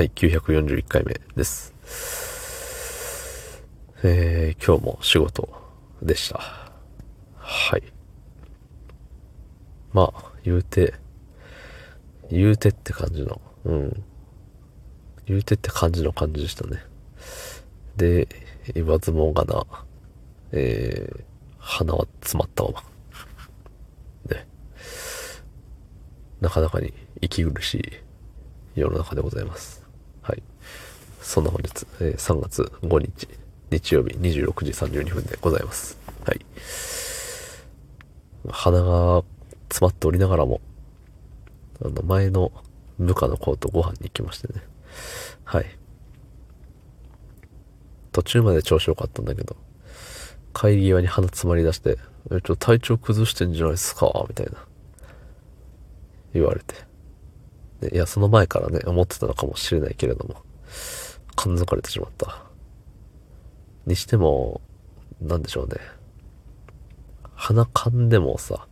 はい、941回目です。えー、今日も仕事でした。はい。まあ、言うて、言うてって感じの、うん。言うてって感じの感じでしたね。で、言わずもがな、えー、鼻は詰まったまま。ね。なかなかに息苦しい世の中でございます。はい。そんな本日、えー、3月5日、日曜日26時32分でございます。はい。鼻が詰まっておりながらも、あの、前の部下の子とご飯に行きましてね。はい。途中まで調子良かったんだけど、帰り際に鼻詰まり出して、ちょっと体調崩してんじゃないですか？みたいな。言われて。いや、その前からね、思ってたのかもしれないけれども、感づかれてしまった。にしても、なんでしょうね。鼻噛んでもさ、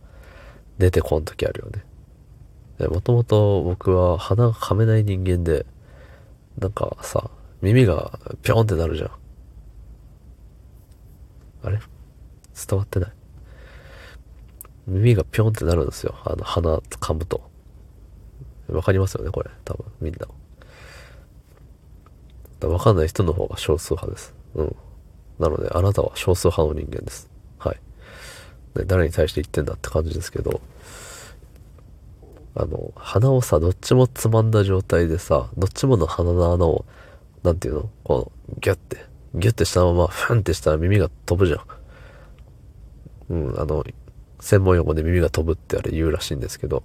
出てこん時あるよね。もともと僕は鼻が噛めない人間で、なんかさ、耳がぴょんってなるじゃん。あれ？伝わってない？耳がぴょんってなるんですよ。あの、鼻噛むと。わかりますよね、これ。多分、みんな。わかんない人の方が少数派です。うん。なので、あなたは少数派の人間です。はい。で誰に対して言ってんだって感じですけど、あの、鼻をさ、どっちもつまんだ状態でさ、どっちもの鼻の穴を、なんていうの？こう、ギュッて、ギュッてしたまま、フンってしたら耳が飛ぶじゃん。うん、あの、専門用語で耳が飛ぶってあれ言うらしいんですけど、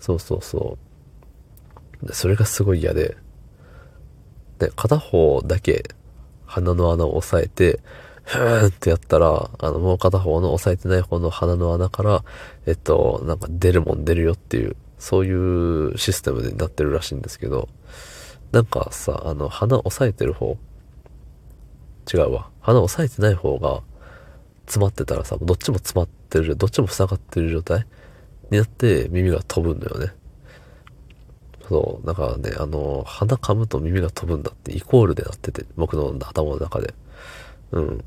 そうそうそう。で、それがすごい嫌で、で、片方だけ鼻の穴を押さえて、ふーんってやったら、あの、もう片方の押さえてない方の鼻の穴から、えっと、なんか出るもん出るよっていう、そういうシステムになってるらしいんですけど、なんかさ、あの、鼻押さえてる方、違うわ。鼻押さえてない方が詰まってたらさ、どっちも詰まってる、どっちも塞がってる状態になって耳が飛ぶんだよね。そう、だかね、あの、鼻噛むと耳が飛ぶんだってイコールでなってて、僕の頭の中で。うん。っ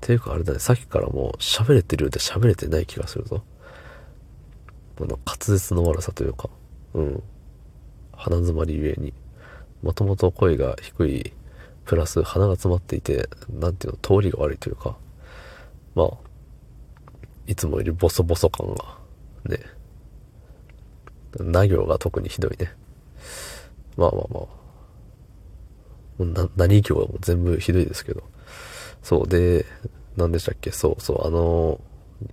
ていうかあれだね、さっきからもう喋れてるようで喋れてない気がするぞ。あの、滑舌の悪さというか、うん。鼻詰まりゆえに。もともと声が低い、プラス鼻が詰まっていて、なんていうの、通りが悪いというか、まあ、いつもよりボソボソ感が、ね、な行が特にひどいね。まあまあまあ。な、何行も全部ひどいですけど。そう、で、何でしたっけそうそう、あの、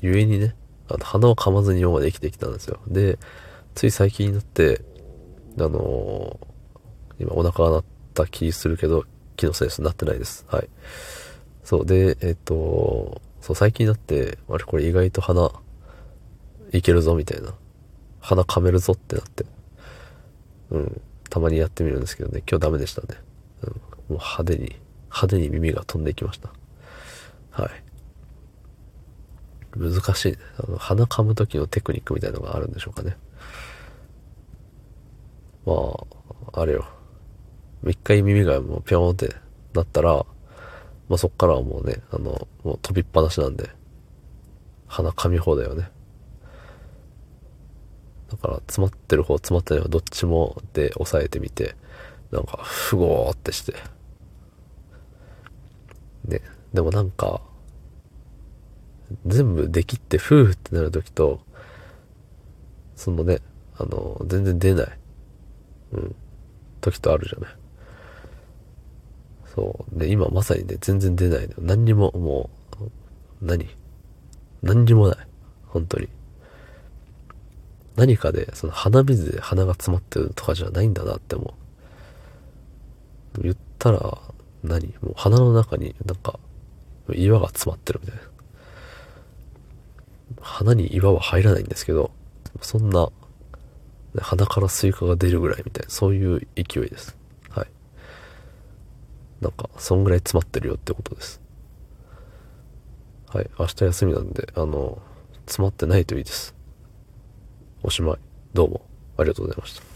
ゆえにね、あの、鼻を噛まずに今まで生きてきたんですよ。で、つい最近になって、あの今お腹が鳴った気するけど、気のせいです。なってないです。はい。そう、で、えっと、そう、最近になって、あれこれ意外と鼻、いけるぞ、みたいな。鼻噛めるぞってなって。うん。たまにやってみるんですけどね、今日ダメでしたね。うん。もう派手に、派手に耳が飛んでいきました。はい。難しいね。あの、鼻噛む時のテクニックみたいなのがあるんでしょうかね。まあ、あれよ。一回耳がもうぴょんってなったら、まあそっからはもうね、あの、もう飛びっぱなしなんで、鼻噛み放題よね。だから詰まってる方詰まってない方どっちもで押さえてみてなんかふごーってして。ねでもなんか全部できってふーってなる時とそのねあの全然出ないうん時とあるじゃない。そう。で今まさにね全然出ないの何にももう何？何にもない。本当に。何かで、その鼻水で鼻が詰まってるとかじゃないんだなって思う。言ったら何、もう鼻の中になんか岩が詰まってるみたいな。鼻に岩は入らないんですけど、そんな、鼻からスイカが出るぐらいみたいな、そういう勢いです。はい。なんか、そんぐらい詰まってるよってことです。はい。明日休みなんで、あの、詰まってないといいです。おしまい。どうもありがとうございました。